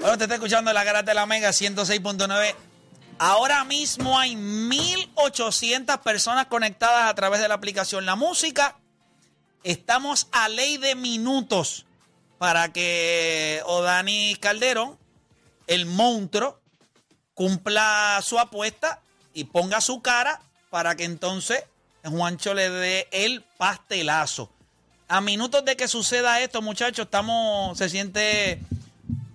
Bueno, te está escuchando la Garata de la Mega 106.9. Ahora mismo hay 1.800 personas conectadas a través de la aplicación La Música. Estamos a ley de minutos para que Odani Calderón, el monstruo, cumpla su apuesta y ponga su cara para que entonces Juancho le dé el pastelazo. A minutos de que suceda esto, muchachos, estamos, se siente...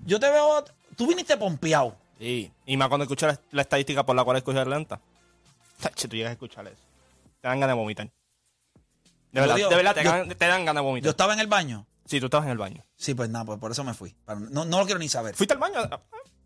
Yo te veo, tú viniste pompeado. Sí, y más cuando escuchas la, la estadística por la cual escogió Atlanta. Tacho, tú llegas a escuchar eso. Te dan ganas de vomitar. De Yo verdad, digo, de verdad te, yo- gan- te dan ganas de Yo vomitar. estaba en el baño. Sí, tú estabas en el baño. Sí, pues nada, pues por eso me fui. No, no lo quiero ni saber. ¿Fuiste al baño?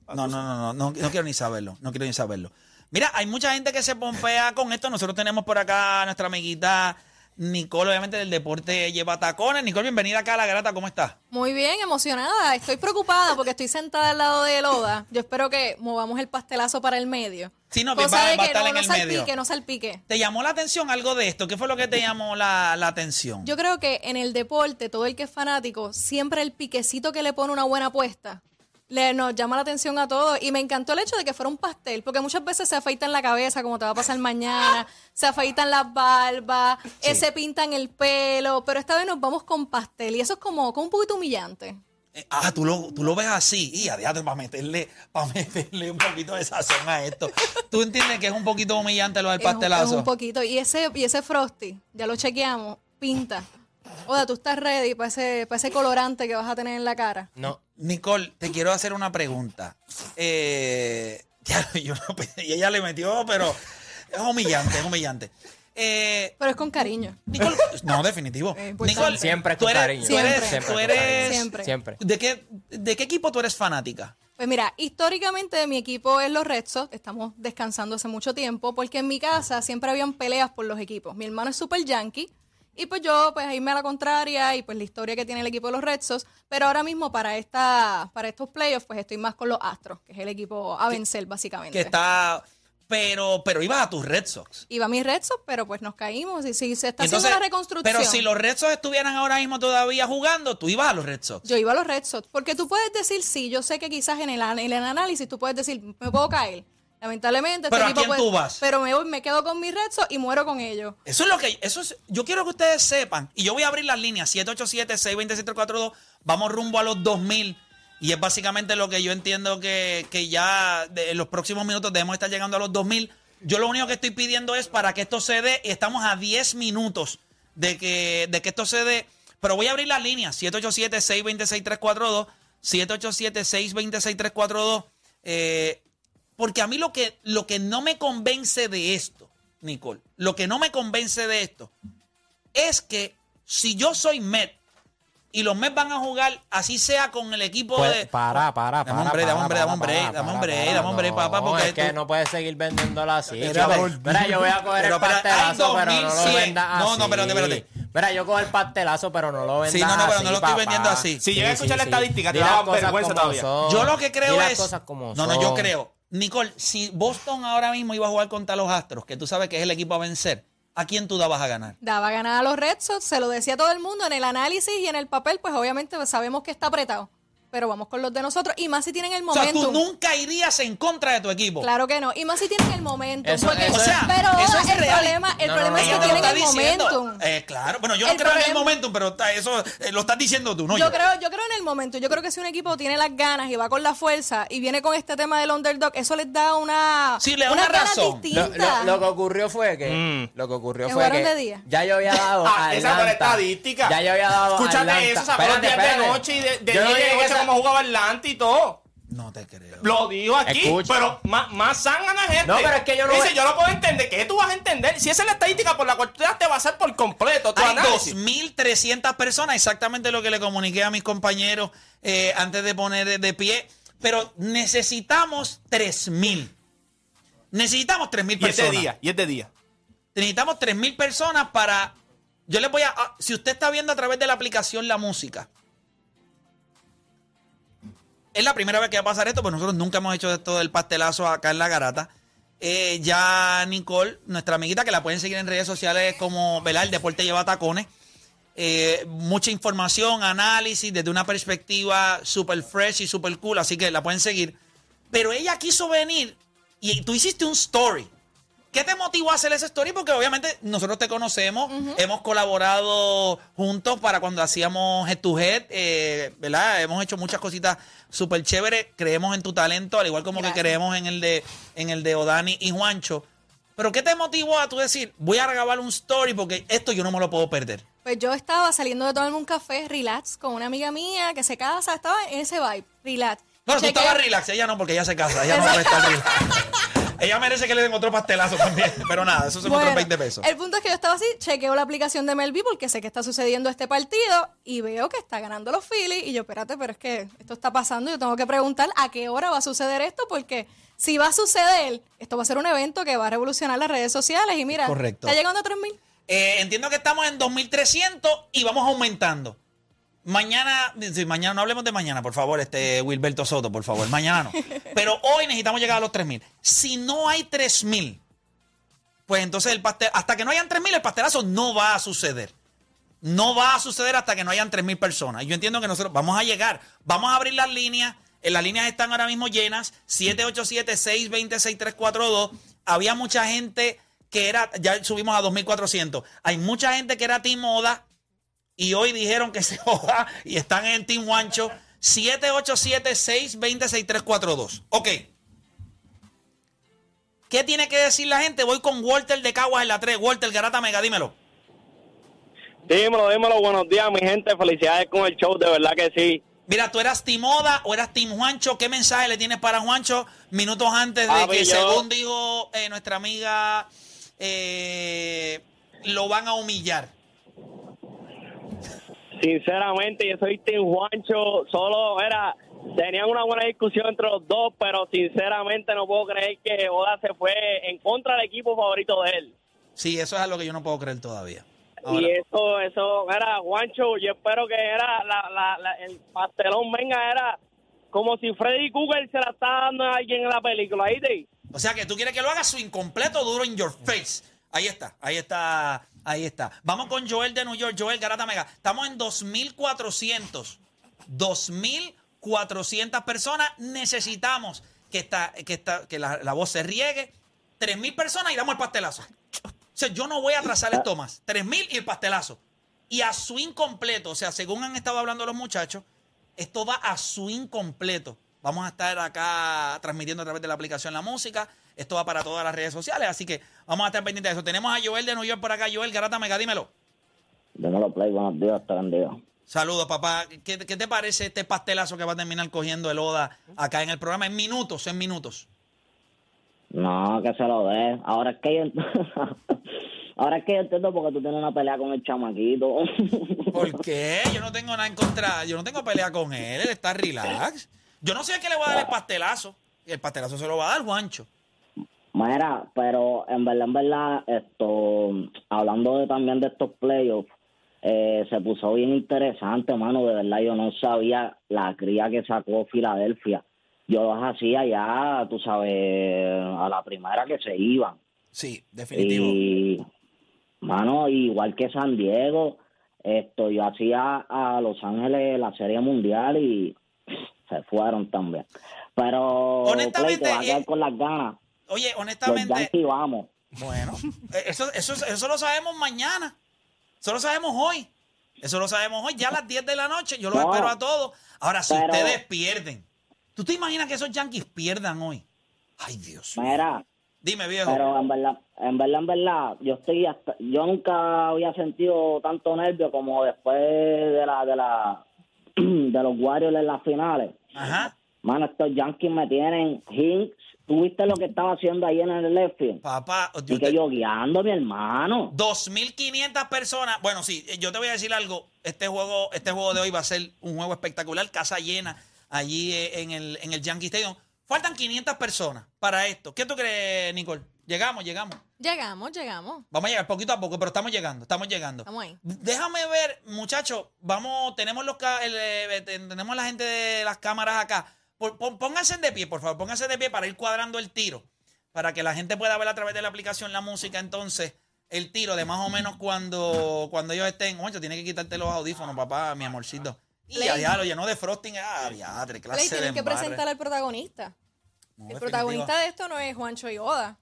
No, no, no, no, no, no quiero ni saberlo. No quiero ni saberlo. Mira, hay mucha gente que se pompea con esto. Nosotros tenemos por acá a nuestra amiguita Nicole, obviamente del deporte lleva tacones. Nicole, bienvenida acá a la garata. ¿Cómo estás? Muy bien, emocionada. Estoy preocupada porque estoy sentada al lado de Loda. Yo espero que movamos el pastelazo para el medio. Sí, no, Cosa va- de va a que estar no, en no el salpique, medio. no salpique. ¿Te llamó la atención algo de esto? ¿Qué fue lo que te llamó la, la atención? Yo creo que en el deporte, todo el que es fanático, siempre el piquecito que le pone una buena apuesta le, nos llama la atención a todos. Y me encantó el hecho de que fuera un pastel, porque muchas veces se afeitan la cabeza, como te va a pasar mañana, se afeitan las barbas, eh, se pintan el pelo, pero esta vez nos vamos con pastel. Y eso es como, como un poquito humillante. Eh, Ah, tú lo, tú lo ves así. Y adiós, para meterle, para meterle un poquito de sazón a esto. ¿Tú entiendes que es un poquito humillante lo del Es un- pastelazo? Es un poquito. Y ese, y ese frosty, ya lo chequeamos, pinta. Oda, tú estás ready para ese, para ese colorante que vas a tener en la cara. No. Nicole, te quiero hacer una pregunta. Eh, ya, yo no y ella le metió, pero es humillante, es humillante. Eh, Pero es con cariño. Nicole, no, definitivo. Nicole, Siempre con eres, cariño. tú eres, Siempre. tú eres-. Siempre. Siempre. ¿de qué, ¿de qué equipo tú eres fanática? Pues mira, históricamente mi equipo es los Red Sox. Estamos descansando hace mucho tiempo porque en mi casa siempre habían peleas por los equipos. Mi hermano es super yankee y pues yo pues irme a la contraria y pues la historia que tiene el equipo de los Red Sox. Pero ahora mismo para esta para estos playoffs pues estoy más con los Astros, que es el equipo a vencer básicamente. Que está. Pero, pero ibas a tus Red Sox. Iba a mis Red Sox, pero pues nos caímos y si se está Entonces, haciendo una reconstrucción. Pero si los Red Sox estuvieran ahora mismo todavía jugando, tú ibas a los Red Sox. Yo iba a los Red Sox, porque tú puedes decir sí, yo sé que quizás en el, en el análisis tú puedes decir, me puedo caer. Lamentablemente, este Pero ¿a equipo quién puede- tú vas? Pero me, voy- me quedo con mis Red Sox y muero con ellos. Eso es lo que. Eso es, yo quiero que ustedes sepan. Y yo voy a abrir las líneas: 787-620-742. Vamos rumbo a los 2000. Y es básicamente lo que yo entiendo que, que ya de- en los próximos minutos debemos estar llegando a los 2000. Yo lo único que estoy pidiendo es para que esto se dé. y Estamos a 10 minutos de que, de que esto se dé. Pero voy a abrir las líneas: 787-626-342. 787-626-342. Eh, porque a mí lo que, lo que no me convence de esto, Nicole, lo que no me convence de esto es que si yo soy Met y los Mets van a jugar, así sea con el equipo Pues, de. para, para, Dame para. dame para, dame para, dame para, break, para. dame break, papá, porque es que no puedes seguir vendiéndola así. Mira, chaval. pero- Mira, yo voy a coger Pero, el pastelazo, pero no lo 2100. vendas así. No, no, espérate, espérate. Mira, yo cojo el pastelazo, pero no lo vendas Sí, no, no, pero así, no lo estoy papá. vendiendo así. Si llegas a escuchar la estadística, te da vergüenza todavía. son. Yo lo que creo es. las cosas como no, no, yo creo. Nicole, si Boston ahora mismo iba a jugar contra los Astros, que tú sabes que es el equipo a vencer, ¿a quién tú dabas a ganar? Daba ganar a los Red Sox, se lo decía todo el mundo en el análisis y en el papel, pues obviamente sabemos que está apretado. Pero vamos con los de nosotros y más si tienen el O sea, momento. tú nunca irías en contra de tu equipo. Claro que no. Y más si tienen el momento. Eso- porque- eso es- pero eso es el real. problema, el No, problema no, es que tienen el diciendo. momentum. Eh, claro, bueno, yo no El creo en el momentum, pero eso eh, lo estás diciendo tú, no yo. Yo creo, yo creo en el momento. Yo creo que si un equipo tiene las ganas y va con la fuerza y viene con este tema del underdog, eso les da una, Sí, le da una razón. Lo, distintas. lo- lo que ocurrió fue que Mm. lo que ocurrió Que fue que de día. ya yo había dado Ah, a esa fue la Atlanta. estadística. Ya yo había dado Escúchate Atlanta. eso, sacó días de noche y de, de Y como jugaba Atlanta y todo. No te creo. Lo digo aquí, Escucha. pero más, más zángana gente. No, pero es que yo no Dice, voy- yo no puedo entender. ¿Qué tú vas a entender? Si esa es la estadística por la cual tú te vas a basar por completo tu Hay análisis. 2.300 personas, exactamente lo que le comuniqué a mis compañeros eh, antes de poner de, pie. Pero necesitamos 3.000. Necesitamos 3.000 Y es personas. de día, y es de día. Necesitamos 3.000 personas para... Yo les voy a... ah, Si usted está viendo a través de la aplicación La Música, es la primera vez que va a pasar esto, pues nosotros nunca hemos hecho esto del pastelazo acá en La Garata. Eh, ya Nicole, nuestra amiguita, que la pueden seguir en redes sociales como, ¿verdad? El deporte lleva tacones. eh, mucha información, análisis, desde una perspectiva super fresh y super cool, así que la pueden seguir. Pero ella quiso venir y tú hiciste un story. ¿Qué te motivó a hacer esa story? Porque obviamente nosotros te conocemos, hemos colaborado juntos para cuando hacíamos Head to Head, eh, ¿verdad? Hemos hecho muchas cositas súper chéveres, creemos en tu talento, al igual como Gracias. que creemos en el de en el de Odani y Juancho. Pero ¿qué te motivó a tú decir, voy a grabar un story porque esto yo no me lo puedo perder? Pues yo estaba saliendo de tomarme un café, relax, con una amiga mía que se casa, estaba en ese vibe, relax. No, tú Chequeo- estabas relax, ella no, porque ella se casa, ella no debe estar relax. ella merece que le den otro pastelazo también, pero nada, eso son Bueno, otros 20 pesos. El punto es que yo estaba así, chequeo la aplicación de Melby porque sé que está sucediendo este partido y veo que está ganando los Phillies y yo, espérate, pero es que esto está pasando, yo tengo que preguntar a qué hora va a suceder esto porque si va a suceder, esto va a ser un evento que va a revolucionar las redes sociales y mira, Correcto. está llegando a 3000. Eh, entiendo que estamos en 2300 y vamos aumentando. Mañana, mañana no hablemos de mañana, por favor, este Wilberto Soto, por favor. Mañana no. Pero hoy necesitamos llegar a los 3000. Si no hay 3000, pues entonces el pastel, hasta que no hayan 3000, el pastelazo no va a suceder. No va a suceder hasta que no hayan 3000 personas. Y Yo entiendo que nosotros vamos a llegar, vamos a abrir las líneas. Eh, las líneas están ahora mismo llenas. 787-620-6342. Había mucha gente que era, ya subimos a 2400. Hay mucha gente que era Team Moda y hoy dijeron que se joda y están en Team Juancho. 787-620-6342. Ok. ¿Qué tiene que decir la gente? Voy con Walter de Caguas en la 3. Walter Garata Mega, dímelo. Dímelo, dímelo, buenos días, mi gente. Felicidades con el show, de verdad que sí. Mira, ¿tú eras Team Moda o eras Team Juancho? ¿Qué mensaje le tienes para Juancho minutos antes de que, yo- según dijo eh, nuestra amiga, eh, lo van a humillar? Sinceramente, yo soy Team Juancho. Solo era. Tenían una buena discusión entre los dos, pero sinceramente no puedo creer que Oda se fue en contra del equipo favorito de él. Sí, eso es algo que yo no puedo creer todavía. Ahora, Y eso, eso, era Juancho. Yo espero que era la, la, la- el pastelón, venga, era como si Freddy Krueger se la está dando a alguien en la película. ¿Ahí o sea que tú quieres que lo haga su incompleto duro in your face. Ahí está, ahí está, ahí está. Vamos con Joel de New York, Joel Garata Mega. Estamos en 2400. 2400 personas. Necesitamos que, esta, que, esta, que la, voz se riegue. 3000 personas y damos el pastelazo. O sea, yo no voy a atrasar esto más. 3000 y el pastelazo. Y a su incompleto, o sea, según han estado hablando los muchachos, esto va a su incompleto. Vamos a estar acá transmitiendo a través de la aplicación La Música. Esto va para todas las redes sociales, así que vamos a estar pendientes de eso. Tenemos a Joel de New York por acá. Joel Garata Mega, dímelo. Dímelo, Play, buenos días, te bendiga. Saludos, papá. ¿Qué, qué te parece este pastelazo que va a terminar cogiendo el Oda acá en el programa? En minutos, en minutos. No, que se lo dé. Ahora es que yo... Ahora es que yo entiendo porque tú tienes una pelea con el chamaquito. ¿Por qué? Yo no tengo nada en contra. Yo no tengo pelea con él. Él está relax. Yo no sé a qué le voy a dar el pastelazo. Y el pastelazo se lo va a dar Juancho. Mira, pero en verdad, en verdad, esto, hablando de, también de estos playoffs, eh, se puso bien interesante, mano. De verdad, yo no sabía la cría que sacó Filadelfia. Yo los hacía ya, tú sabes, a la primera que se iban. Sí, definitivo. Y, mano, igual que San Diego, esto, yo hacía a Los Ángeles la Serie Mundial y se fueron también. Pero, Honestamente, Play, te vas a quedar eh, con las ganas. Oye, Los honestamente, Yankees vamos. bueno, eh, eso, eso, eso lo sabemos mañana. Eso lo sabemos hoy. Eso lo sabemos hoy. Ya a las 10 de la noche. Yo los No. espero a todos. Ahora, si Pero- ustedes pierden, ¿tú te imaginas que esos Yankees pierdan hoy? Ay, Dios. mío. Mira, Dime, viejo. pero en verdad, en verdad, en verdad, yo estoy hasta, yo nunca había sentido tanto nervio como después de la, de la, de los Warriors en las finales. Ajá. Mano, estos Yankees me tienen Hinks. ¿Tú viste lo que estaba haciendo ahí en el left field? Papá, Y yo que te- yo guiando, mi hermano. 2.500 personas. Bueno, sí, eh, yo te voy a decir algo. Este juego, este juego de hoy va a ser un juego espectacular. Casa llena allí eh, en el, en el Yankee Stadium. Faltan 500 personas para esto. ¿Qué tú crees, Nicole? Llegamos, llegamos. Llegamos, llegamos. Vamos a llegar poquito a poco, pero estamos llegando, estamos llegando. Estamos ahí. Déjame ver, muchachos, vamos, tenemos los ca- el, eh, tenemos la gente de las cámaras acá. Pónganse de pie, por favor, pónganse de pie para ir cuadrando el tiro, para que la gente pueda ver a través de la aplicación la música entonces el tiro de más o menos cuando, cuando ellos estén. Juancho, tienes que quitarte los audífonos, papá, mi amorcito. Y ya, ya lo llenó de frosting. Ah, diadre, clase Play, de tienes que presentar al protagonista. No, el protagonista de esto no es Juancho y Oda,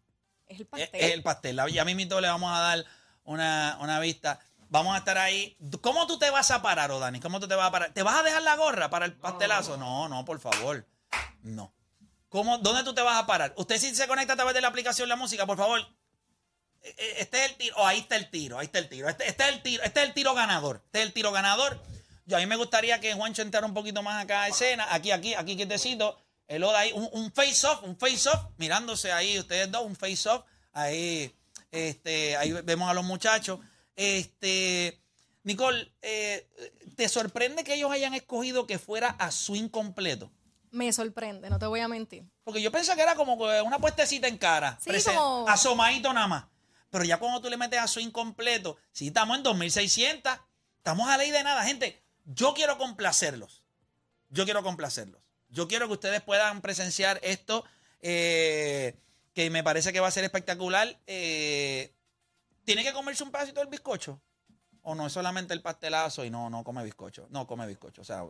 es el Es, pastel. es el pastel. Ya mismito le vamos a dar una, una vista. Vamos a estar ahí. ¿Cómo tú te vas a parar, Odani? ¿Cómo tú te vas a parar? ¿Te vas a dejar la gorra para el pastelazo? No, no, por favor. No. ¿Cómo, ¿Dónde tú te vas a parar? Usted si se conecta a través de la aplicación La Música, por favor. eh, eh, Este es el tiro. Oh, ahí está el tiro. Ahí está el tiro. Este, este es el tiro. Este es el tiro ganador. Este es el tiro ganador. Yo a mí me gustaría que Juancho entrara un poquito más acá a escena. Aquí, aquí, aquí, quietecito. El Oda ahí. Un, un face off, un face off. Mirándose ahí ustedes dos, un face off. Ahí, este, ahí vemos a los muchachos. Este, Nicole, eh, ¿te sorprende que ellos hayan escogido que fuera a swing completo? Me sorprende, no te voy a mentir. Porque yo pensé que era como una puestecita en cara. Sí, presen- como- Asomadito nada más. Pero ya cuando tú le metes a swing completo, si estamos en 2600, estamos a ley de nada. Gente, yo quiero complacerlos. Yo quiero complacerlos. Yo quiero que ustedes puedan presenciar esto, eh, que me parece que va a ser espectacular. Eh, ¿Tiene que comerse un pedacito del bizcocho? ¿O no es solamente el pastelazo y no, no come bizcocho? No come bizcocho. O sea,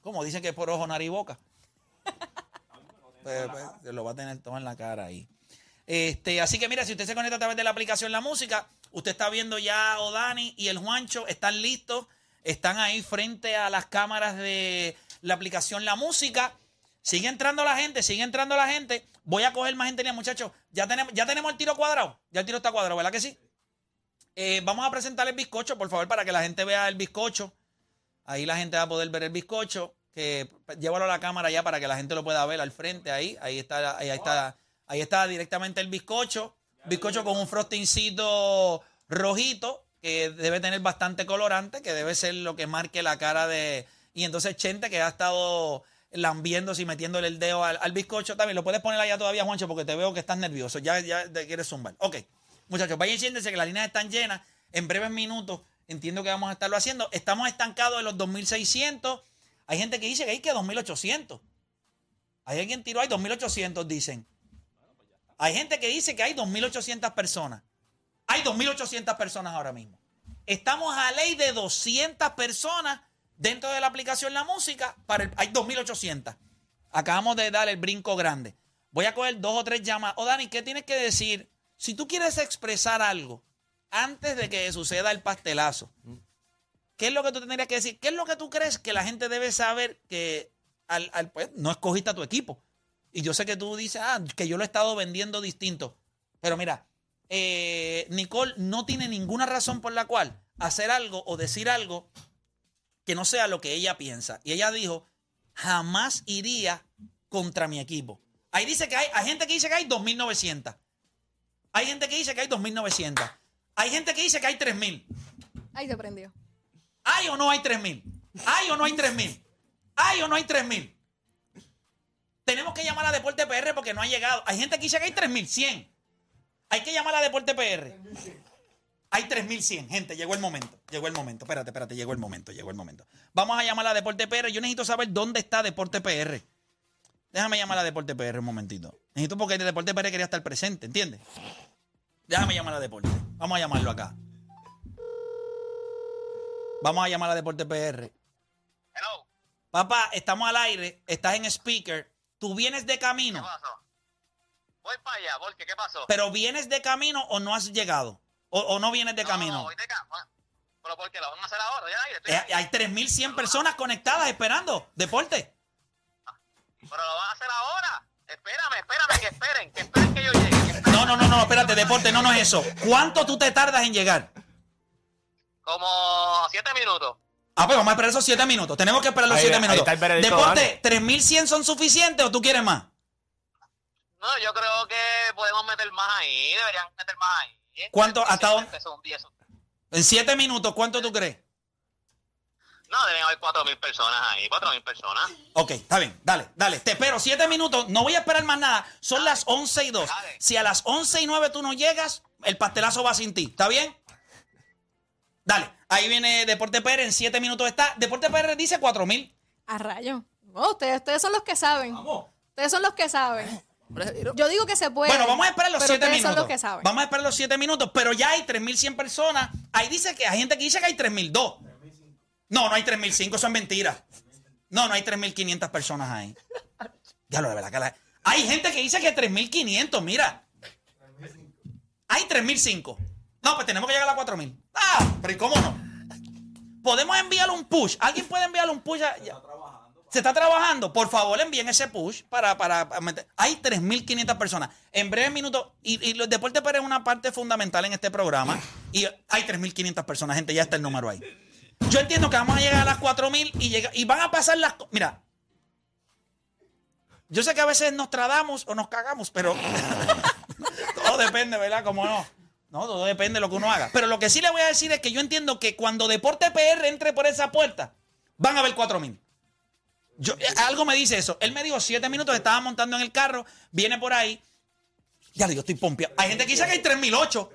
como dicen que es por ojo, nariz y boca. Pues, pues, lo va a tener todo en la cara ahí. Este, así que mira, si usted se conecta a través de la aplicación La Música, usted está viendo ya a Odani y el Juancho, están listos, están ahí frente a las cámaras de la aplicación La Música. Sigue entrando la gente, sigue entrando la gente. Voy a coger más gente, muchachos. Ya tenemos, ya tenemos el tiro cuadrado. Ya el tiro está cuadrado, ¿verdad que sí? Eh, vamos a presentar el bizcocho, por favor, para que la gente vea el bizcocho. Ahí la gente va a poder ver el bizcocho. Que llévalo a la cámara ya para que la gente lo pueda ver al frente. Ahí, ahí está, ahí, está, ahí está directamente el bizcocho. Bizcocho con un frostingcito rojito que debe tener bastante colorante, que debe ser lo que marque la cara de. Y entonces Chente que ha estado lambiéndose y metiéndole el dedo al, bizcocho. También lo puedes poner allá todavía, Juancho, porque te veo que estás nervioso. Ya, ya te quieres zumbar. Ok, muchachos, vayan siéntense que las líneas están llenas. En breves minutos entiendo que vamos a estarlo haciendo. Estamos estancados en los 2600. Hay gente que dice que hay que 2800. Hay alguien tiró ahí 2800, dicen. Hay gente que dice que hay 2800 personas. Hay 2800 personas ahora mismo. Estamos a ley de 200 personas dentro de la aplicación La Música. Para el- hay 2800. Acabamos de dar el brinco grande. Voy a coger dos o tres llamadas. O Dani, ¿qué tienes que decir? Si tú quieres expresar algo antes de que suceda el pastelazo, ¿qué es lo que tú tendrías que decir? ¿Qué es lo que tú crees que la gente debe saber que al, pues, no escogiste a tu equipo? Y yo sé que tú dices, ah, que yo lo he estado vendiendo distinto. Pero mira, eh, Nicole no tiene ninguna razón por la cual hacer algo o decir algo que no sea lo que ella piensa. Y ella dijo, jamás iría contra mi equipo. Ahí dice que hay, hay gente que dice que hay 2.900. Hay gente que dice que hay 2.900. Hay gente que dice que hay 3.000. Ahí se prendió. ¿Hay o no hay 3.000? ¿Hay o no hay 3.000? ¿Hay o no hay 3.000? Tenemos que llamar a Deporte PR porque no ha llegado. Hay gente que dice que hay 3.100. Hay que llamar a Deporte PR. Hay 3.100, gente. Llegó el momento. Llegó el momento. Espérate, espérate. Llegó el momento. Llegó el momento. Vamos a llamar a Deporte PR. Yo necesito saber dónde está Deporte PR. Déjame llamar a Deporte PR un momentito. Necesito porque el Deporte PR quería estar presente, ¿entiendes? Déjame llamar a Deporte. Vamos a llamarlo acá. Vamos a llamar a Deporte PR. Hello, Papá, estamos al aire, estás en speaker, tú vienes de camino, pasó? Voy para allá, porque ¿qué pasó? pero vienes de camino o no has llegado, o, o no vienes de camino. voy de camino. Pero porque lo van a hacer ahora, ya aire. Eh, hay 3.100 personas conectadas esperando deporte. Pero lo van a hacer ahora. Espérame, espérame, que esperen, que esperen que yo llegue. que. No, no, no, no, espérate, deporte, no, no es eso. ¿Cuánto tú te tardas en llegar? Como siete minutos. Ah, pues vamos a esperar esos 7 minutos. Tenemos que esperar los Ahí- 7 ahí minutos. Deporte, ¿3.100 son suficientes o tú quieres más? No, yo creo que podemos meter más ahí, deberían meter más ahí. ¿Cuánto? ¿Hasta dónde? Son 10. En 7 minutos, ¿cuánto tú crees? No, deben haber cuatro mil personas ahí, cuatro mil personas. Ok, está bien, dale, dale. Te espero siete minutos, no voy a esperar más nada. Son las 11 y 2. Dale. Si a las 11 y 9 tú no llegas, el pastelazo va sin ti. ¿Está bien? Dale, ahí viene Deporte PR, en siete minutos está. Deporte PR dice 4 mil. A rayo. Oh, ustedes, ustedes son los que saben. Vamos. Ustedes son los que saben. Yo digo que se puede. Bueno, vamos a esperar los pero siete ustedes minutos. son los que saben. Vamos a esperar los siete minutos, pero ya hay 3.100 personas. Ahí dice que hay gente que dice que hay 3.002. No, no hay 3.005, eso es mentira. No, no hay 3.500 personas ahí. Ya lo de verdad que la- Hay gente que dice que 3.500, mira. Hay 3.005. No, pues tenemos que llegar a 4.000. Ah, pero ¿y cómo no? Podemos enviar un push. ¿Alguien puede enviar un push? a- ya? Se está trabajando. Por favor, envíen ese push para, para, para meter- Hay 3.500 personas. En breve minutos, y, y los deportes para es una parte fundamental en este programa. Y hay 3.500 personas, gente, ya está el número ahí. Yo entiendo que vamos a llegar a las 4.000 y, y van a pasar las... Mira, yo sé que a veces nos tradamos o nos cagamos, pero todo depende, ¿verdad? Como no. No, todo depende de lo que uno haga. Pero lo que sí le voy a decir es que yo entiendo que cuando Deporte PR entre por esa puerta, van a haber 4.000. Yo, eh, algo me dice eso. Él me dijo siete minutos, estaba montando en el carro, viene por ahí. Ya digo, estoy pompeado. Hay gente que dice que hay 3008.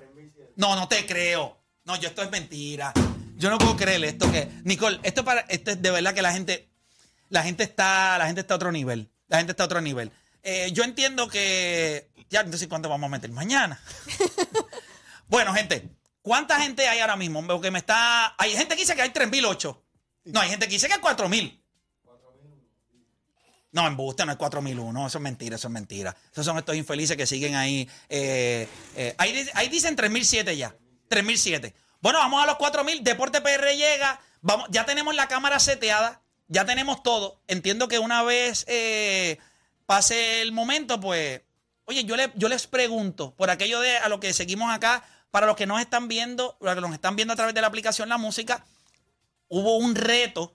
No, no te creo. No, yo esto es mentira. Yo no puedo creerle esto que. Nicole, esto para. Esto es de verdad que la gente. La gente está. La gente está a otro nivel. La gente está a otro nivel. Eh, yo entiendo que. Ya, entonces, ¿cuánto vamos a meter mañana? bueno, gente. ¿Cuánta gente hay ahora mismo? Porque me está. Hay gente que dice que hay 3008. No, hay gente que dice que hay 4000. No, embuste, no es 4001. Eso es mentira, eso es mentira. Esos son estos infelices que siguen ahí. eh, eh, ahí, ahí dicen 3007 ya. 3007. Bueno, vamos a los 4000. Deporte PR llega. Vamos, ya tenemos la cámara seteada. Ya tenemos todo. Entiendo que una vez eh, pase el momento, pues. Oye, yo, le- yo les pregunto, por aquello de a lo que seguimos acá, para los que nos están viendo, para los que nos están viendo a través de la aplicación La Música, hubo un reto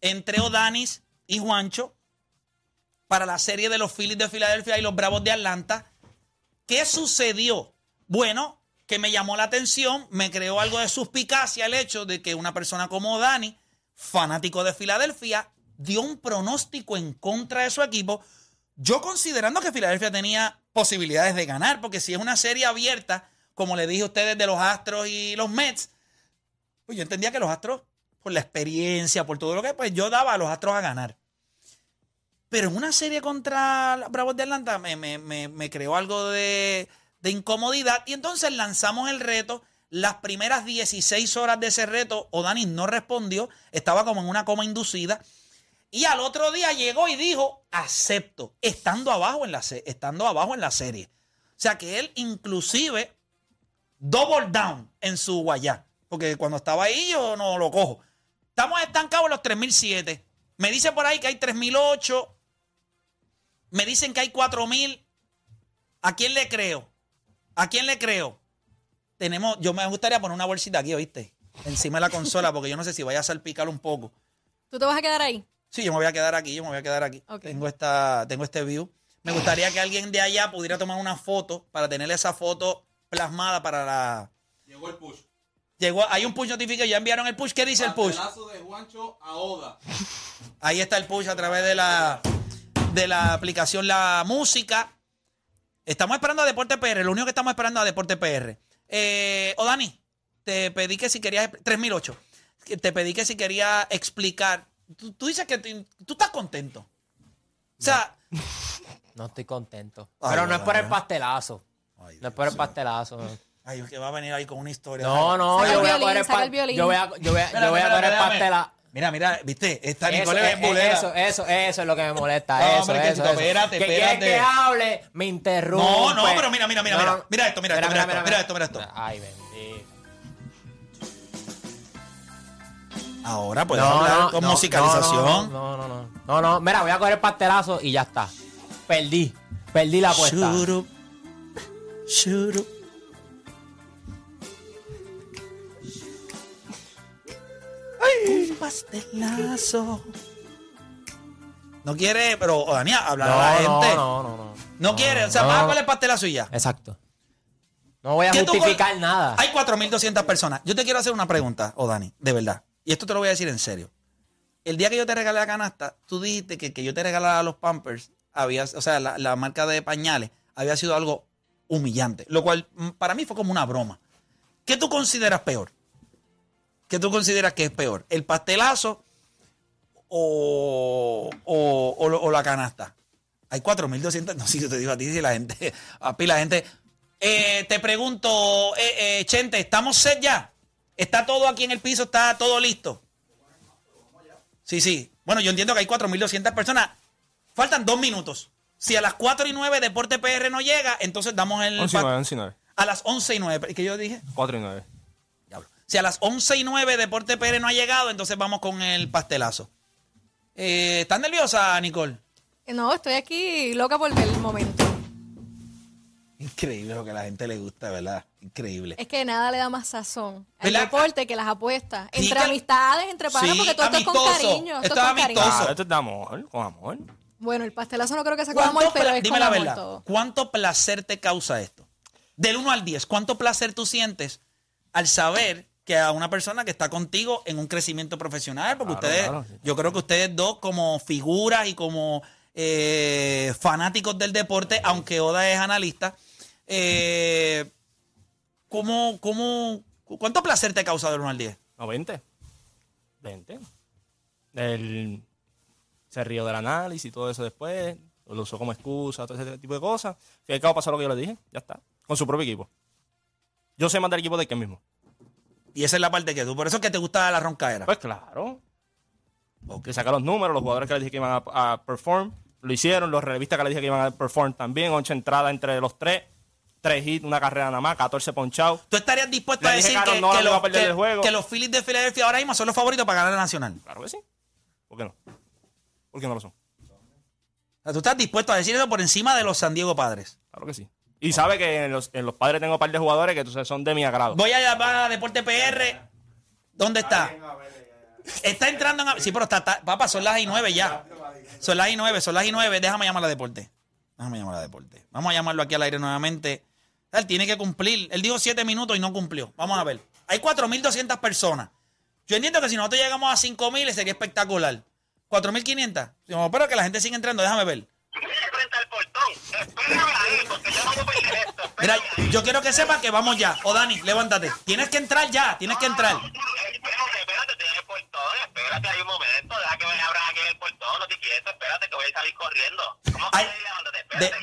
entre Odanis y Juancho para la serie de los Phillies de Filadelfia y los Bravos de Atlanta. ¿Qué sucedió? Bueno, que me llamó la atención, me creó algo de suspicacia el hecho de que una persona como Dani, fanático de Filadelfia, dio un pronóstico en contra de su equipo. Yo considerando que Filadelfia tenía posibilidades de ganar, porque si es una serie abierta, como le dije a ustedes de los Astros y los Mets, pues yo entendía que los Astros, por la experiencia, por todo lo que, pues yo daba a los Astros a ganar. Pero en una serie contra Bravos de Atlanta me, me- me- me creó algo de, de incomodidad y entonces lanzamos el reto. Las primeras 16 horas de ese reto, O'Dani no respondió, estaba como en una coma inducida. Y al otro día llegó y dijo, acepto, estando abajo en la, estando abajo en la serie. O sea que él inclusive double down en su guayá. Porque cuando estaba ahí yo no lo cojo. Estamos estancados en los 3007. Me dice por ahí que hay 3008. Me dicen que hay 4000. ¿A quién le creo? ¿A quién le creo? Tenemos, yo me gustaría poner una bolsita aquí, ¿oíste? Encima de la consola, porque yo no sé si vaya a salpicar un poco. ¿Tú te vas a quedar ahí? Sí, yo me voy a quedar aquí, yo me voy a quedar aquí. Tengo, esta, tengo este view. Me gustaría que alguien de allá pudiera tomar una foto para tener esa foto plasmada para la. Llegó el push. Llegó, hay un push notification, ya enviaron el push. ¿Qué dice el push? De Juancho a Oda. Ahí está el push a través de la, de la aplicación La Música. Estamos esperando a Deporte PR. Lo único que estamos esperando a Deporte PR. Eh, o Dani, te pedí que si querías. 3008. que Te pedí que si quería explicar. Tú, tú dices que tú, tú estás contento. O sea, No estoy contento. Ay, Pero no es por el pastelazo. Ay, No es por el pastelazo. No, ay, que va a venir ahí con una historia. no, no, yo voy a el. Yo voy a, yo voy a, Espera, yo voy a espera, coger el espérame. Mira, mira, viste, esta Eso, Nicole es eh, eso, eso, eso es lo que me molesta. No, eso, hombre, eso, Cristo, eso. espérate, que espérate. que hable, me interrumpe. No, no, pero mira, mira, mira, No, mira. no. Mira esto, mira esto, mira esto, mira esto, mira esto. Ay, bendito. Ahora puedes hablar con musicalización. No, no, no. No, no. Mira, voy a coger el pastelazo y ya está. Perdí. Perdí la apuesta. Up. Up. Un pastelazo. No quiere, pero oh, Daniel, hablar a la No, gente. no, no, no, no. No quiere, o sea, no. vas a coger el pastelazo y ya. Exacto. No voy a ¿Qué tú justificar nada. Hay 4.200 personas. Yo te quiero hacer una pregunta, oh Dani, de verdad. Y esto te lo voy a decir en serio. El día que yo te regalé la canasta, tú dijiste que, que yo te regalara los Pampers, había, o sea, la, la marca de pañales, había sido algo humillante. Lo cual mm, para mí fue como una broma. ¿Qué tú consideras peor? ¿Qué tú consideras que es peor? ¿El pastelazo o, o- o o la canasta? Hay 4.200. No, sí, yo te digo a ti, si la gente. A la gente. Eh, te pregunto, eh, eh, Chente, ¿estamos set ya? ¿Está todo aquí en el piso? ¿Está todo listo? Sí, sí. Bueno, yo entiendo que hay 4.200 personas. Faltan dos minutos. Si a las 4 y 9 Deporte PR no llega, entonces damos el. 11 y pa- 9, 11 y 9. A las 11 y 9. ¿Qué yo dije? 4 y 9. Si a las 11 y 9 Deporte PR no ha llegado, entonces vamos con el pastelazo. Eh, ¿Estás nerviosa, Nicole? No, estoy aquí loca por ver el momento. Increíble lo que a la gente le gusta, ¿verdad? Increíble. Es que nada le da más sazón al ¿Verdad? deporte que las apuestas. Sí, entre que- amistades, entre panas, Sí, porque todo esto es con cariño. Esto, Esto es cariño. amistoso. Claro, esto es de amor, con amor. Bueno, el pastelazo no creo que sea con amor, ¿Cuánto pero es dime con la amor verdad. todo. ¿Cuánto placer te causa esto? Del 1 al 10, ¿cuánto placer tú sientes al saber que a una persona que está contigo en un crecimiento profesional? Porque Claro, ustedes, claro, yo creo que ustedes dos como figuras y como eh, fanáticos del deporte, aunque Oda es analista, eh, ¿cómo, cómo, ¿cuánto placer te causa del 1 al 10? No, 20. 20. El, se rió del análisis y todo eso después. Lo usó como excusa, todo ese tipo de cosas. Y al cabo pasó lo que yo le dije. Ya está. Con su propio equipo. Yo sé más del equipo de que mismo. Y esa es la parte que tú, por eso es que te gusta la roncaera. Pues claro. Que saca los números, los jugadores que le dije que iban a, a perform, lo hicieron. Los relevistas que le dije que iban a perform también. Ocho entradas entre los tres. Tres hits, una carrera nada más, 14 ponchados. ¿Tú estarías dispuesto Le a decir que que, que no iba los, que- el juego. que los Phillies de Filadelfia ahora mismo son los favoritos para ganar la nacional? Claro que sí. ¿Por qué no? ¿Por qué no lo son? O sea, ¿Tú estás dispuesto a decir eso por encima de los San Diego Padres? Claro que sí. Y sabe que en los, en los padres tengo un par de jugadores que entonces son de mi agrado. Voy a llamar a Deporte PR. ¿Dónde está? Está entrando en... Sí, pero está, Papá, son las y nueve ya. Son las y nueve, son las y nueve. Déjame llamar a Deporte. Déjame llamar a Deporte. Vamos a llamarlo aquí al aire nuevamente. Él tiene que cumplir. Él dijo siete minutos y no cumplió. Vamos a ver. Hay 4.200 personas. Yo entiendo que si nosotros llegamos a 5.000 sería espectacular. 4.500. No, pero que la gente siga entrando. Déjame ver. frente al portón. Espérame ahí, porque yo no puedo perder esto. Mira, yo quiero que sepan que vamos ya. O Dani, levántate. Tienes que entrar ya. Tienes que entrar. Espérate, espérate, tienes el portón. Espérate ahí un momento. Deja que me abran aquí en el portón. No te quieto. Espérate, que voy a salir corriendo. ¿Cómo que Hay,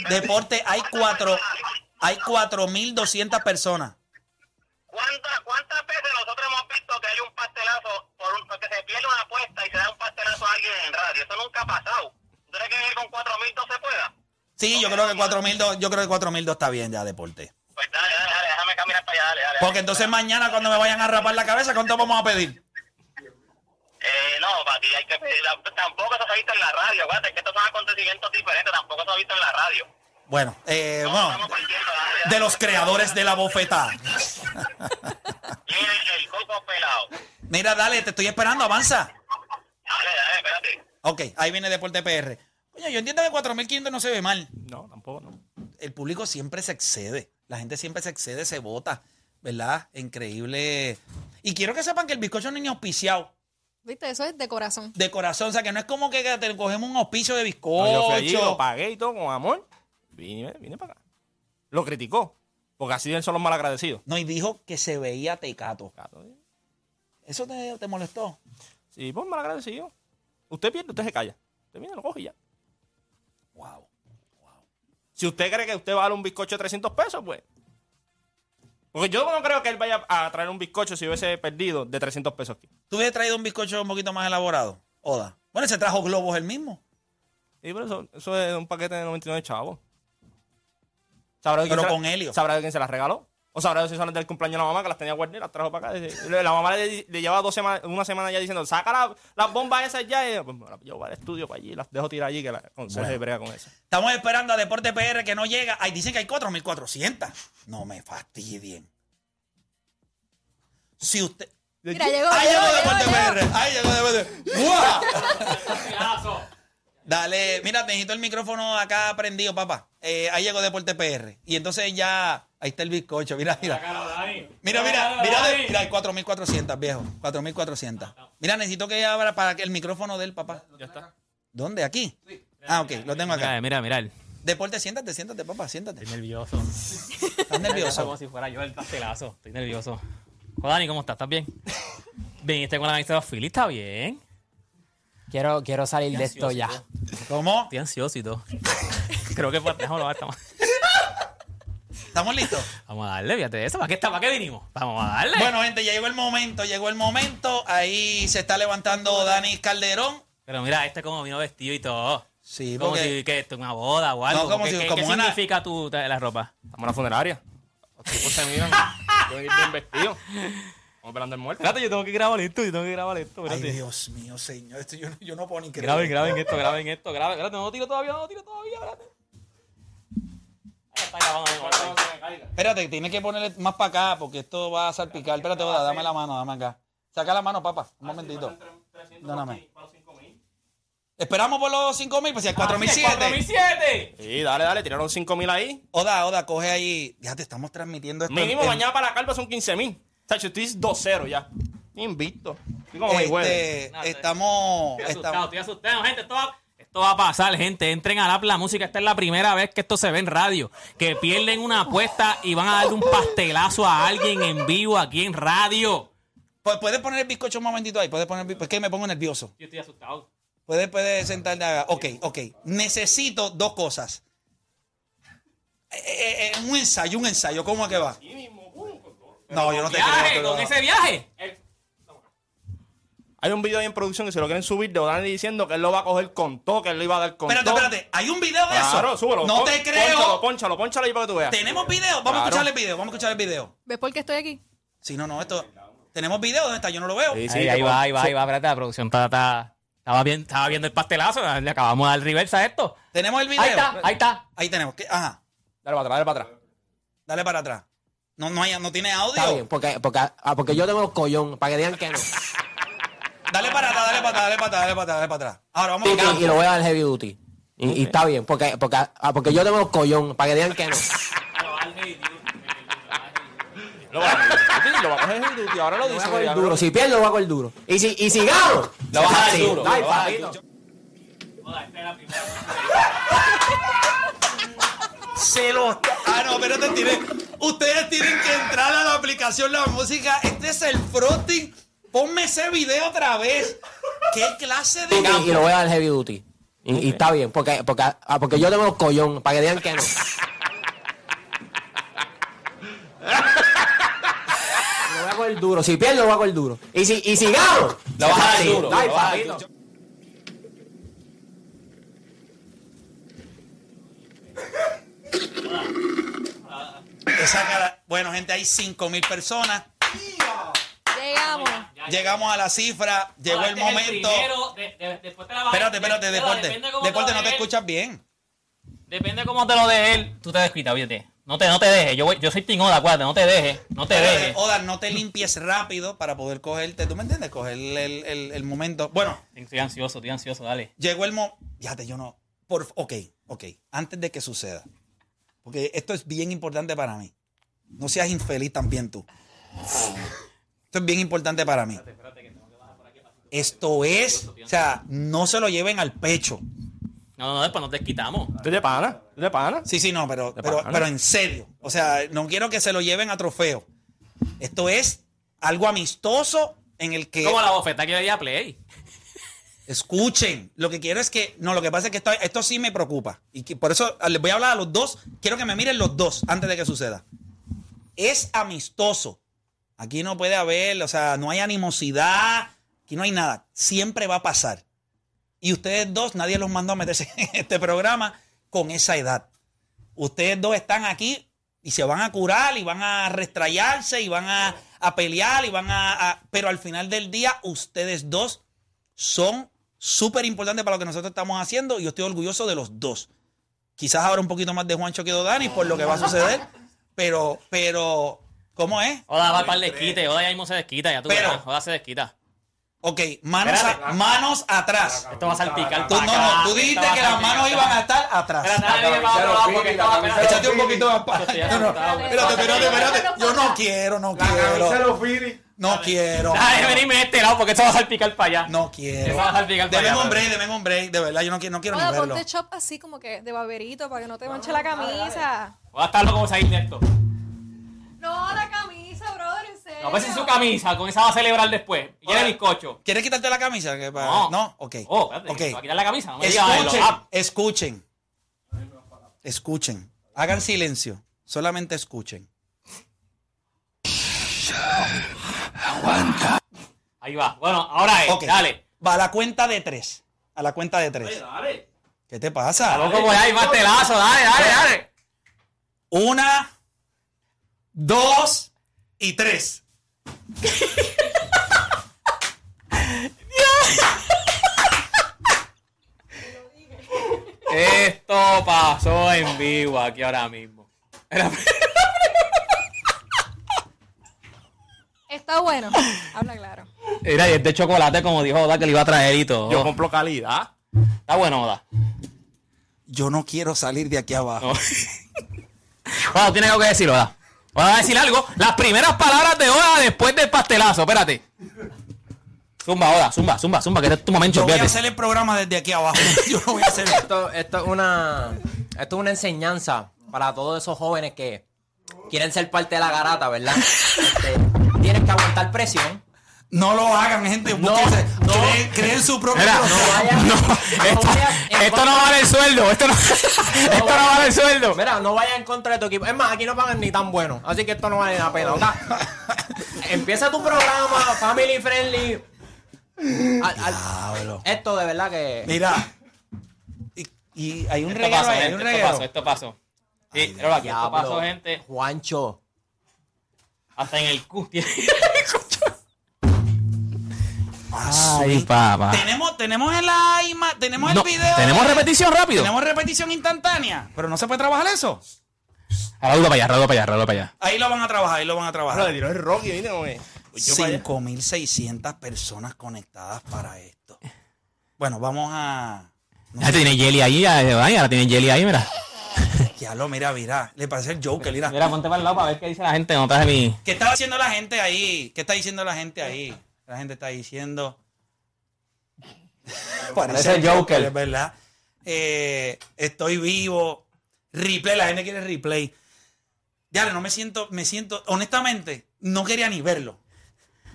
deporte, hay cuatro, hay 4.200 personas. ¿Cuántas, ¿Cuántas veces nosotros hemos visto que hay un pastelazo por un, porque se pierde una apuesta y se da un pastelazo a alguien en radio? Eso nunca ha pasado. ¿Tú crees que con 4.000 no se pueda? Sí, yo creo que 4.002, yo creo que 4.002 está bien ya, deporte. Pues dale, dale, dale, déjame caminar para allá, dale, dale. Porque entonces mañana cuando me vayan a rapar la cabeza, ¿cuánto vamos a pedir? Eh, no, para ti hay que pedir, tampoco eso se ha visto en la radio, acuérdate que estos son acontecimientos diferentes, tampoco se ha visto en la radio. Bueno, eh, No, bueno, de los creadores de la bofetada. El coco pelado. Mira, dale, te estoy esperando, avanza. Dale, dale, espérate. Ok, ahí viene Deporte PR. Yo entiendo que 4.500 no se ve mal. No, tampoco, no. el público siempre se excede. La gente siempre se excede, se vota. ¿Verdad? Increíble. Y quiero que sepan que el bizcocho no es ni auspiciado. ¿Viste? Eso es de corazón. De corazón. O sea, que no es como que te cogemos un auspicio de No, bizcocho. yo fui allí, lo pagué y todo con amor. Vine, vine para acá. Lo criticó. Porque así son los malagradecidos. No, y dijo que se veía tecato. ¿Eso te, te molestó? Sí, pues malagradecido. Usted pierde, usted se calla. Usted viene, lo coge y ya. Wow. Si usted cree que usted va a dar un bizcocho de 300 pesos, pues. Porque yo no creo que él vaya a traer un bizcocho si hubiese perdido de 300 pesos aquí. ¿Tú hubieras traído un bizcocho un poquito más elaborado? Oda. Bueno, se trajo globos el mismo. Y por eso, eso es un paquete de 99 chavos. ¿Sabrá quién Pero la- con helio. ¿Sabrá de quién se las regaló? ¿O sabrá si son del cumpleaños de la mamá que las tenía guardadas y las trajo para acá? La mamá le, le llevaba dos semanas, una semana ya diciendo, saca la- las bombas esas ya. Y yo, pues las llevo al estudio para allí, las dejo tirar allí, que la conserje brega con eso. Estamos esperando a Deporte PR que no llega. Ay, dicen que hay 4.400. No me fastidien. Si usted... Mira, llegó, Ahí llegó, llegó llegó, Deporte llegó. PR. Ahí llegó Deporte ¡Guau! Dale, mira, necesito el micrófono acá prendido, papá. Eh, ahí llegó Deporte PR. Y entonces ya, ahí está el bizcocho. Mira, mira. Mira, mira, mira, de- mira, hay 4.400, viejo. 4.400. Mira, necesito que abra para que el micrófono del papá. Ya está. ¿Dónde? ¿Aquí? Ah, ok, lo tengo acá. Mira, mira, mira. Deporte, siéntate, siéntate, papá, siéntate. Estoy nervioso. ¿Estás nervioso? Como si fuera yo el pastelazo. Estoy nervioso. Dani, ¿cómo estás? ¿Estás bien? Viniste con la camisa de los Phillies, ¿está bien? Quiero, quiero salir de esto ya. ¿Cómo? Estoy ansioso y todo. Creo que fue. Déjame ver, estamos. ¿Estamos listos? Vamos a darle, fíjate de eso. ¿Para qué, está, ¿Para qué vinimos? Vamos a darle. Bueno, gente, ya llegó el momento, llegó el momento. Ahí se está levantando Dani Calderón. Pero mira, este como vino vestido y todo. Sí, Como porque si que esto es una boda o algo. No, como ¿Qué, si- qué- como qué una- significa tu, la ropa? Estamos en una funeraria. Los tipos se miran. Que ir bien vestidos. Vamos velando el muerto. Espérate, yo tengo que grabar esto, yo tengo que grabar esto. Ay, Espérate. Dios mío, señor. Esto yo, yo no puedo ni creer. Graben, graben esto, graben esto, graben. Espérate, no lo tiro todavía, no lo tiro todavía, espérate. Ahí está grabando. Espérate, tiene que ponerle más para acá porque esto va a salpicar. Espérate, Oda, dame la mano, dame acá. Saca la mano, papá. Un momentito. Dóname. Esperamos por los 5000, pues si hay 4007. 4007. Sí, dale, dale. Tiraron 5000 ahí. Oda, Oda, coge ahí. Ya te estamos transmitiendo esto. Mínimo en- mañana para la calva son 15000. O sea, yo estoy 2-0 ya. Invicto. Estoy como mi Este, estamos, Estoy asustado, estamos. estoy asustado, gente. Va, esto va a pasar, gente. Entren a la, la música. Esta es la primera vez que esto se ve en radio. Que pierden una apuesta y van a darle un pastelazo a alguien en vivo aquí en radio. Pu- ¿Puedes poner el bizcocho un momentito ahí? ¿Puedes poner el bizcocho? Es que me pongo nervioso. Yo estoy asustado. Puedes, puedes sentarte acá. Ok, ok. Necesito dos cosas. Eh, eh, eh, un ensayo, un ensayo. ¿Cómo es que va? No, yo no te Viaje, creo. con ese viaje. Hay un video ahí en producción que se lo quieren subir de O'Dani diciendo que él lo va a coger con todo, que él lo iba a dar con Espérate, todo. espérate. ¿Hay un video de eso? Claro, súbelo. No te creo. Pónchalo, pónchalo, pónchalo ahí para que tú veas. ¿Tenemos video? Vamos a Claro. escuchar el video. Vamos a escuchar el video. ¿Ves por qué estoy aquí? Si no, no, esto. ¿Tenemos video? ¿Dónde está? Yo no lo veo. Sí, sí, ahí, te ahí pon- va, ahí va, ahí va. Espérate, la producción está, está- estaba, bien, estaba viendo el pastelazo. Le acabamos de dar reversa a esto. ¿Tenemos el video? Ahí está, ahí está. Ahí tenemos. ¿Qué? Ajá. Dale para atrás, dale para atrás. Dale para atrás. No, no, hay, no tiene audio. Está bien, porque, porque, ah, porque yo tengo collón, para que digan que no. Dale para atrás, dale para atrás, dale para atrás, dale para atrás, dale para atrás. Ahora vamos Y, a y lo voy a dar heavy duty. Y, y está bien, porque, porque, ah, porque yo tengo collón, para que digan que no. Lo va a lo va a coger el duty, ahora lo voy a coger duro. Si pierdo, lo voy a coger duro. Y si, y si gano, Lo vas a dar sí, duro, dale, vas papito. Se lo Ah, no, espérate, tiene- Ustedes tienen que entrar a la aplicación La Música. Este es el frosting. Ponme ese video otra vez. ¿Qué clase de Y, y lo voy a dar heavy duty. Y, y está bien, porque, porque, ah, porque yo tengo collón, para que digan que no. Lo voy a coger duro. Si pierdo, lo voy a coger duro. Y si, y si gano, Lo vas a dar duro, dale, lo vas a dar papito. duro. Esa cara. Bueno, gente, hay 5 mil personas. Llegamos. A la cifra. Llegó el Este es momento. Espérate, espérate, de- deporte. Deporte, no te escuchas bien. Depende cómo te lo dé él. Tú te descuidas, fíjate. No te, no te dejes. Yo, voy- yo soy Tinoda, acuérdate. No te dejes. No te dejes. Oda, no te limpies rápido para poder cogerte. ¿Tú me entiendes? Coger el, el- el momento. Bueno, Estoy ansioso, estoy ansioso. Dale. llegó el momento. Fíjate, yo no. Por, ok, ok. Antes de que suceda. Porque esto es bien importante para mí. No seas infeliz también tú. Esto es bien importante para mí. Esto es. O sea, no se lo lleven al pecho. No, no, después nos desquitamos. ¿Estoy de pana? ¿Estoy de pana? Sí, sí, no, pero, pero, pero en serio. O sea, no quiero que se lo lleven a trofeo. Esto es algo amistoso en el que. Como la bofeta que veía Play. Escuchen, lo que quiero es que, no, lo que pasa es que esto, esto sí me preocupa. Y que por eso les voy a hablar a los dos. Quiero que me miren los dos antes de que suceda. Es amistoso. Aquí no puede haber, o sea, no hay animosidad. Aquí no hay nada. Siempre va a pasar. Y ustedes dos, nadie los mandó a meterse en este programa con esa edad. Ustedes dos están aquí y se van a curar y van a restrayarse y van a, a pelear y van a, Pero al final del día, ustedes dos son súper importantes para lo que nosotros estamos haciendo y yo estoy orgulloso de los dos. Quizás ahora un poquito más de Juancho que Dani por lo que va a suceder, pero, pero, ¿cómo es? Oda va para el desquite. Oda ya mismo se desquita. Ya tú Pero- verás. Oda se desquita. Ok, manos, a- manos atrás. Esto va a salpicar. Tú, no, no, tú dijiste que las manos iban a estar atrás. Échate un poquito más para. Estoy No, no, espérate, espérate, espérate. Yo no quiero, no quiero. No quiero. Dale, venirme de este lado porque esto va a salpicar para allá. No quiero. Eso va a salpicar para Deme allá. un break, deme un break. De verdad, yo no quiero, no quiero ni Oda, verlo. ponte chop así como que de baberito para que no te manche la camisa. Voy a estar loco como salir de esto. No, la camisa, brother, en serio. No, pues en su camisa, con esa va a celebrar después. Y el bizcocho. ¿Quieres quitarte la camisa? Que para- No. No, ok. Oh, espérate, Ok. ¿te va a quitar la camisa? No me digas Escuchen, escuchen. Escuchen. Hagan silencio. Solamente escuchen. Ahí va. Bueno, ahora es. Dale. Va a la cuenta de tres. A la cuenta de tres. Dale. ¿Qué te pasa? Loco, pues ahí, pastelazo. Dale, dale, dale. Una, dos y tres. Esto pasó en vivo aquí ahora mismo. Está bueno. Habla claro. Mira, y es de chocolate, como dijo Oda que le iba a traer y todo. Yo compro calidad. Está bueno, Oda. Yo no quiero salir de aquí abajo. No. Bueno, tiene algo que decir, Oda. Oda va a decir algo. Las primeras palabras de Oda después del pastelazo. Espérate. Zumba, Oda. Zumba, zumba, zumba. Que este es tu momento. Yo voy a hacer el programa desde aquí abajo. Yo no voy a hacer Esto, esto es una esto es una enseñanza para todos esos jóvenes que quieren ser parte de la garata, ¿verdad? Este, tienen que aguantar presión. No lo hagan, gente. No, no. Creen, creen su propio Mira. No esto, esto no vale el sueldo. Esto no, esto no vale el sueldo. Mira, no vayas en contra de tu equipo. Es más, aquí no pagan ni tan bueno. Así que esto no vale la pena. ¿ok? Empieza tu programa, family friendly. Al- al- Diablo. esto de verdad que. Mira. Y, y hay un Esto pasó, hay gente, un esto pasó, esto pasó. Sí, aquí, esto pasó, gente. Juancho. Hasta en el cu. Ay, sí. papá. Tenemos, tenemos en la ima- tenemos No, el video. ¿Tenemos de- repetición rápido? Tenemos repetición instantánea. Pero no se puede trabajar eso. Raúl, para allá, Raúl, para allá, Raúl, para allá. Ahí lo van a trabajar, ahí lo van a le trabajar. tiró el Rocky, ¿viste? cómo es? Pues yo para allá. 5.600 personas conectadas para esto. Bueno, vamos a. No Ya sé, tiene Jelly ahí, ya, ahora tiene Jelly ahí, mira. ya lo mira, mira. Le parece el Joker, mira. Mira, ponte para el lado para ver qué dice la gente. No traje mi. ¿Qué está diciendo la gente ahí? ¿Qué está diciendo la gente ahí? La gente está diciendo. Parece el Joker. es verdad. Eh, estoy vivo. Replay, la gente quiere replay. Ya, no me siento, me siento, honestamente, no quería ni verlo.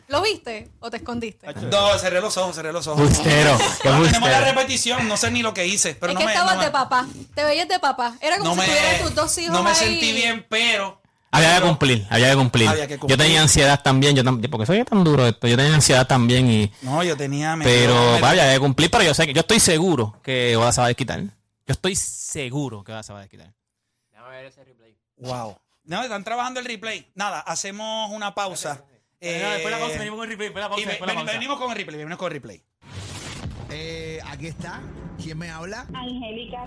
¿Lo viste o te escondiste? No, cerré los ojos, cerré los ojos. Bustero, No, tenemos la repetición, no sé ni lo que hice, pero es no que me, estabas no me- de papá. Te veías de papá. Era como no si me- tuvieras tus dos hijos no me ahí. sentí bien, pero Había que cumplir, había que cumplir. Había que cumplir. Yo tenía ansiedad también, yo también, porque soy tan duro esto. Yo tenía ansiedad también y. no, yo tenía. Pero, vaya, había que cumplir, pero yo sé que, yo estoy seguro que Oda se va a desquitar. Yo estoy seguro que Oda se va a desquitar. Déjame ver ese replay. Wow. No, están trabajando el replay. Nada, hacemos una pausa. Eh, después la pausa, venimos con el replay, después la pausa, y ve- después la ven- pausa. venimos con el replay, venimos con el replay. Eh, aquí está. ¿Quién me habla? Angélica